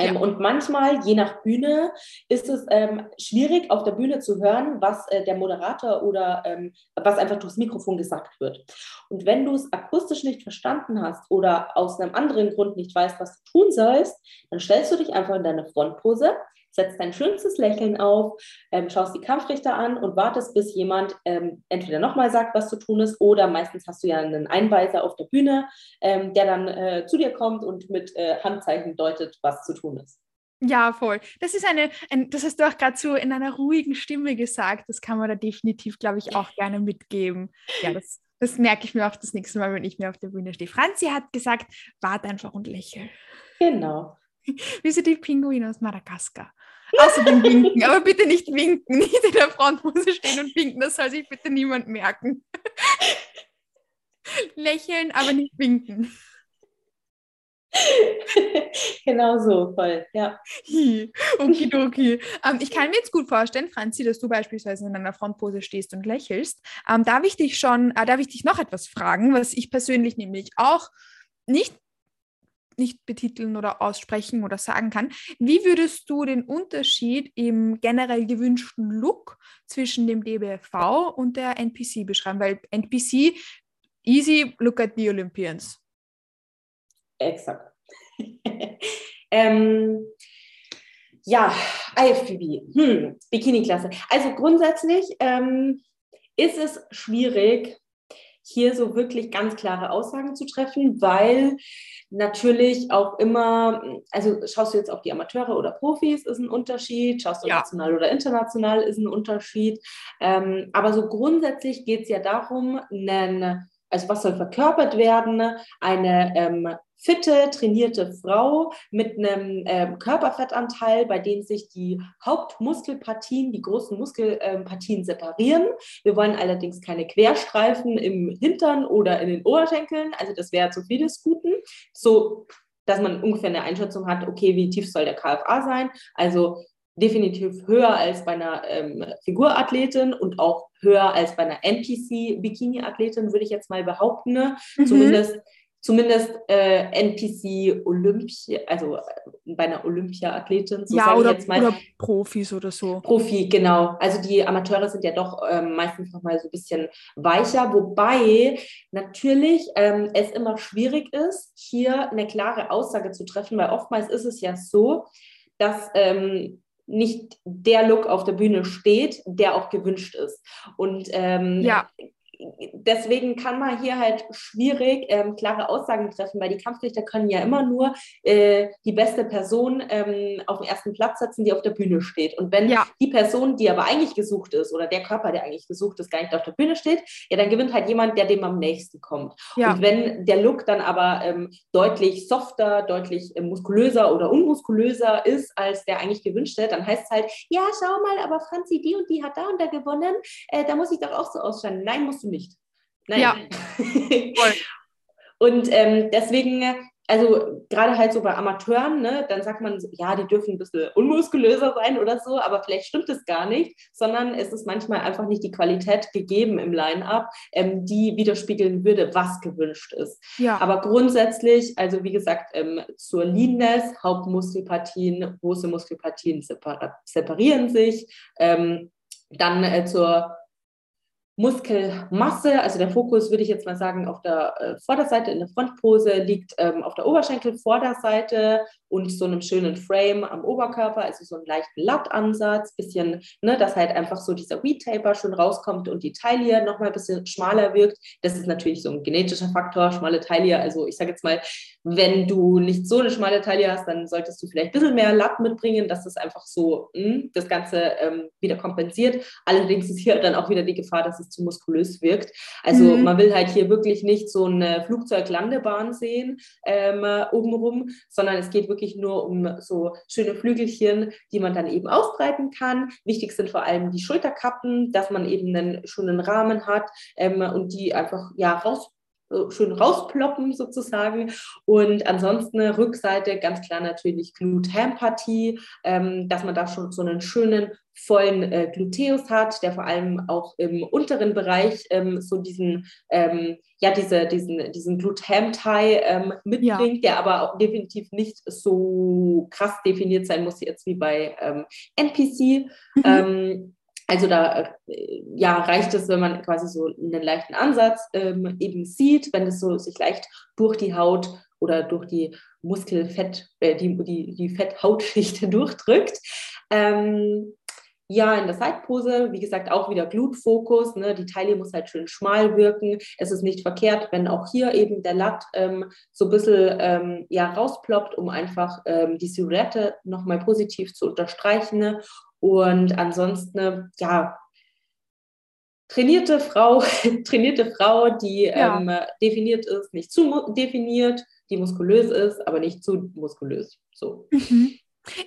Ähm, ja. Und manchmal, je nach Bühne, ist es ähm, schwierig, auf der Bühne zu hören, was äh, der Moderator oder ähm, was einfach durchs Mikrofon gesagt wird. Und wenn du es akustisch nicht verstanden hast oder aus einem anderen Grund nicht weißt, was du tun sollst, dann stellst du dich einfach in deine Frontpose, setzt dein schönstes Lächeln auf, ähm, schaust die Kampfrichter an und wartest, bis jemand ähm, entweder nochmal sagt, was zu tun ist, oder meistens hast du ja einen Einweiser auf der Bühne, ähm, der dann äh, zu dir kommt und mit äh, Handzeichen deutet, was zu tun ist.
Ja, voll. Das ist eine, ein, das hast du auch gerade so in einer ruhigen Stimme gesagt. Das kann man da definitiv, glaube ich, auch gerne mitgeben. Ja, das, das merke ich mir auch das nächste Mal, wenn ich mir auf der Bühne stehe. Franzi hat gesagt, warte einfach und lächel.
Genau.
Wie sind die Pinguine aus Madagaskar? Außerdem winken, aber bitte nicht winken, nicht in der Frontpose stehen und winken, das soll sich bitte niemand merken. Lächeln, aber nicht winken.
genau so, voll, ja.
Okidoki. ähm, ich kann mir jetzt gut vorstellen, Franzi, dass du beispielsweise in einer Frontpose stehst und lächelst. Ähm, darf ich dich schon, äh, darf ich dich noch etwas fragen, was ich persönlich nämlich auch nicht nicht betiteln oder aussprechen oder sagen kann. Wie würdest du den Unterschied im generell gewünschten Look zwischen dem DBFV und der NPC beschreiben? Weil NPC, easy, look at the Olympians.
Exakt. ähm, ja, IFBB, hm, Bikini-Klasse. Also grundsätzlich ähm, ist es schwierig, hier so wirklich ganz klare Aussagen zu treffen, weil natürlich auch immer, also schaust du jetzt auf die Amateure oder Profis, ist ein Unterschied, schaust du ja. national oder international, ist ein Unterschied. Ähm, aber so grundsätzlich geht es ja darum, einen also was soll verkörpert werden? Eine ähm, fitte, trainierte Frau mit einem ähm, Körperfettanteil, bei dem sich die Hauptmuskelpartien, die großen Muskelpartien separieren. Wir wollen allerdings keine Querstreifen im Hintern oder in den Oberschenkeln. Also das wäre zu viel des Guten. So dass man ungefähr eine Einschätzung hat, okay, wie tief soll der KFA sein? Also definitiv höher als bei einer ähm, Figurathletin und auch höher als bei einer NPC-Bikini-Athletin, würde ich jetzt mal behaupten. Ne? Mhm. Zumindest zumindest äh, NPC Olympia, also äh, bei einer Olympia-Athletin,
so ja, oder, oder, Profis oder so.
Profi, genau. Also die Amateure sind ja doch ähm, meistens noch mal so ein bisschen weicher, wobei natürlich ähm, es immer schwierig ist, hier eine klare Aussage zu treffen, weil oftmals ist es ja so, dass ähm, nicht der Look auf der Bühne steht, der auch gewünscht ist. Und ähm, ja deswegen kann man hier halt schwierig ähm, klare Aussagen treffen, weil die Kampfrichter können ja immer nur äh, die beste Person ähm, auf den ersten Platz setzen, die auf der Bühne steht. Und wenn ja. die Person, die aber eigentlich gesucht ist, oder der Körper, der eigentlich gesucht ist, gar nicht auf der Bühne steht, ja, dann gewinnt halt jemand, der dem am nächsten kommt. Ja. Und wenn der Look dann aber ähm, deutlich softer, deutlich äh, muskulöser oder unmuskulöser ist, als der eigentlich gewünschte, dann heißt es halt, ja, schau mal, aber Franzi, die und die hat da und da gewonnen, äh, da muss ich doch auch so ausschauen. Nein, musst du nicht. Nein. Ja. und ähm, deswegen, also gerade halt so bei Amateuren, ne, dann sagt man, ja, die dürfen ein bisschen unmuskulöser sein oder so, aber vielleicht stimmt es gar nicht, sondern es ist manchmal einfach nicht die Qualität gegeben im Line-up, ähm, die widerspiegeln würde, was gewünscht ist. Ja. Aber grundsätzlich, also wie gesagt, ähm, zur Leanness, Hauptmuskelpartien, große Muskelpartien separieren sich. Ähm, dann äh, zur Muskelmasse, also der Fokus würde ich jetzt mal sagen auf der äh, Vorderseite in der Frontpose liegt ähm, auf der Oberschenkelvorderseite und so einem schönen Frame am Oberkörper, also so einen leichten Lattansatz, bisschen, ne, dass halt einfach so dieser Weed-Taper schon rauskommt und die Taille nochmal ein bisschen schmaler wirkt. Das ist natürlich so ein genetischer Faktor, schmale Taille. Also ich sage jetzt mal, wenn du nicht so eine schmale Taille hast, dann solltest du vielleicht ein bisschen mehr Latt mitbringen, dass das einfach so mh, hm, das Ganze ähm, wieder kompensiert. Allerdings ist hier dann auch wieder die Gefahr, dass es zu muskulös wirkt. Also mhm. man will halt hier wirklich nicht so eine Flugzeuglandebahn sehen ähm, obenrum, sondern es geht wirklich wirklich nur um so schöne Flügelchen, die man dann eben ausbreiten kann. Wichtig sind vor allem die Schulterkappen, dass man eben einen schönen Rahmen hat ähm, und die einfach ja raus schön rausploppen sozusagen. Und ansonsten Rückseite ganz klar natürlich Glut-Ham-Partie, ähm, dass man da schon so einen schönen vollen äh, Gluteus hat, der vor allem auch im unteren Bereich ähm, so diesen, ähm, ja, diese, diesen, diesen Glut-Ham-Tie ähm, mitbringt, ja. der aber auch definitiv nicht so krass definiert sein muss jetzt wie bei ähm, NPC. Mhm. Also da äh, ja, reicht es, wenn man quasi so einen leichten Ansatz ähm, eben sieht, wenn es so sich leicht durch die Haut oder durch die Muskelfett, äh, die, die, die Fetthautschicht durchdrückt. Ähm, ja, in der Seitpose, wie gesagt, auch wieder Glutfokus. Ne? Die Taille muss halt schön schmal wirken. Es ist nicht verkehrt, wenn auch hier eben der Latt ähm, so ein bisschen ähm, ja, rausploppt, um einfach ähm, die Silhouette nochmal positiv zu unterstreichen. Ne? Und ansonsten, ja, trainierte Frau, trainierte Frau, die ja. ähm, definiert ist, nicht zu definiert, die muskulös ist, aber nicht zu muskulös. So.
Mhm.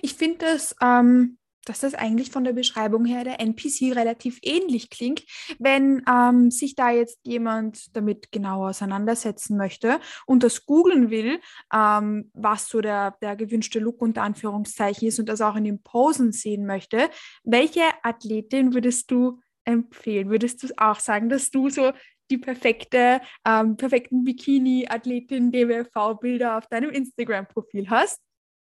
Ich finde das ähm, dass das eigentlich von der Beschreibung her der NPC relativ ähnlich klingt. Wenn ähm, sich da jetzt jemand damit genauer auseinandersetzen möchte und das googeln will, ähm, was so der, der gewünschte Look unter Anführungszeichen ist und das auch in den Posen sehen möchte, welche Athletin würdest du empfehlen? Würdest du auch sagen, dass du so die perfekte, ähm, perfekten Bikini-Athletin DWV-Bilder auf deinem Instagram-Profil hast?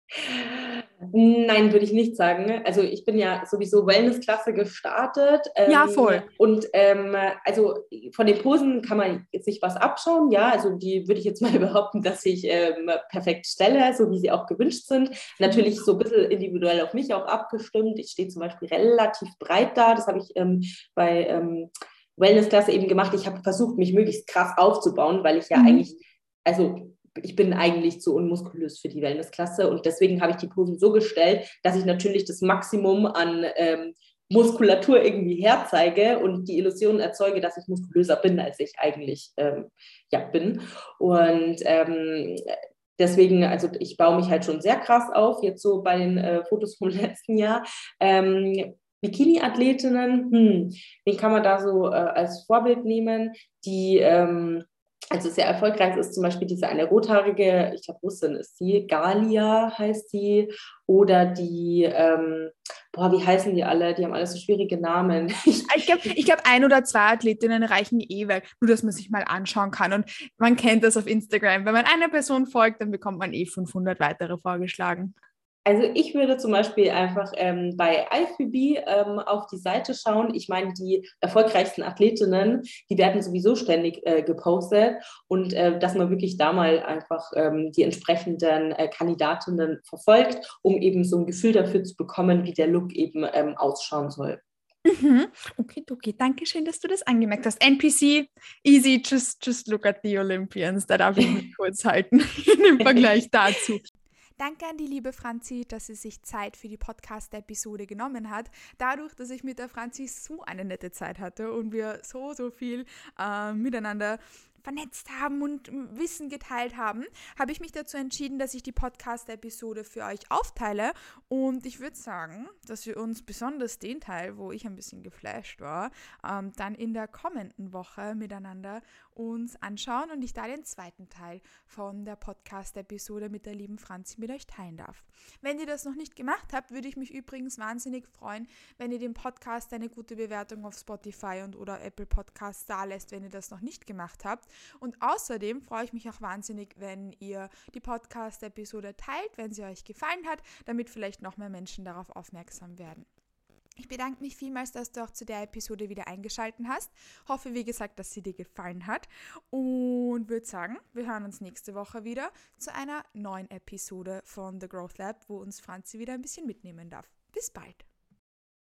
Nein, würde ich nicht sagen. Also ich bin ja sowieso Wellness-Klasse gestartet.
Ähm, ja, voll.
Und ähm, also von den Posen kann man sich was abschauen. Ja, also die würde ich jetzt mal behaupten, dass ich ähm, perfekt stelle, so wie sie auch gewünscht sind. Natürlich so ein bisschen individuell auf mich auch abgestimmt. Ich stehe zum Beispiel relativ breit da. Das habe ich ähm, bei ähm, Wellness-Klasse eben gemacht. Ich habe versucht, mich möglichst krass aufzubauen, weil ich ja mhm. eigentlich, also ich bin eigentlich zu unmuskulös für die Wellnessklasse und deswegen habe ich die Posen so gestellt, dass ich natürlich das Maximum an ähm, Muskulatur irgendwie herzeige und die Illusion erzeuge, dass ich muskulöser bin, als ich eigentlich ähm, ja, bin. Und ähm, deswegen, also ich baue mich halt schon sehr krass auf, jetzt so bei den äh, Fotos vom letzten Jahr. Ähm, Bikini-Athletinnen, hm, wen kann man da so äh, als Vorbild nehmen, die ähm, also sehr erfolgreich ist zum Beispiel diese eine rothaarige, ich glaube Russin ist sie, Galia heißt sie, oder die, ähm, boah, wie heißen die alle? Die haben alle so schwierige Namen.
ich glaube, ich glaub, ein oder zwei Athletinnen reichen eh, weil nur, dass man sich mal anschauen kann. Und man kennt das auf Instagram. Wenn man einer Person folgt, dann bekommt man eh 500 weitere vorgeschlagen.
Also ich würde zum Beispiel einfach ähm, bei IFBB ähm, auf die Seite schauen. Ich meine, die erfolgreichsten Athletinnen, die werden sowieso ständig äh, gepostet und äh, dass man wirklich da mal einfach ähm, die entsprechenden äh, Kandidatinnen verfolgt, um eben so ein Gefühl dafür zu bekommen, wie der Look eben ähm, ausschauen soll.
Mhm. Okay, okay. Danke schön, dass du das angemerkt hast. NPC, easy, just, just look at the Olympians. Da darf ich mich kurz halten im Vergleich dazu. Danke an die liebe Franzi, dass sie sich Zeit für die Podcast-Episode genommen hat. Dadurch, dass ich mit der Franzi so eine nette Zeit hatte und wir so, so viel äh, miteinander vernetzt haben und Wissen geteilt haben, habe ich mich dazu entschieden, dass ich die Podcast-Episode für euch aufteile. Und ich würde sagen, dass wir uns besonders den Teil, wo ich ein bisschen geflasht war, ähm, dann in der kommenden Woche miteinander uns anschauen und ich da den zweiten Teil von der Podcast-Episode mit der lieben Franzi mit euch teilen darf. Wenn ihr das noch nicht gemacht habt, würde ich mich übrigens wahnsinnig freuen, wenn ihr dem Podcast eine gute Bewertung auf Spotify und oder Apple Podcasts da lässt, wenn ihr das noch nicht gemacht habt. Und außerdem freue ich mich auch wahnsinnig, wenn ihr die Podcast-Episode teilt, wenn sie euch gefallen hat, damit vielleicht noch mehr Menschen darauf aufmerksam werden. Ich bedanke mich vielmals, dass du auch zu der Episode wieder eingeschaltet hast. Hoffe, wie gesagt, dass sie dir gefallen hat. Und würde sagen, wir hören uns nächste Woche wieder zu einer neuen Episode von The Growth Lab, wo uns Franzi wieder ein bisschen mitnehmen darf. Bis bald.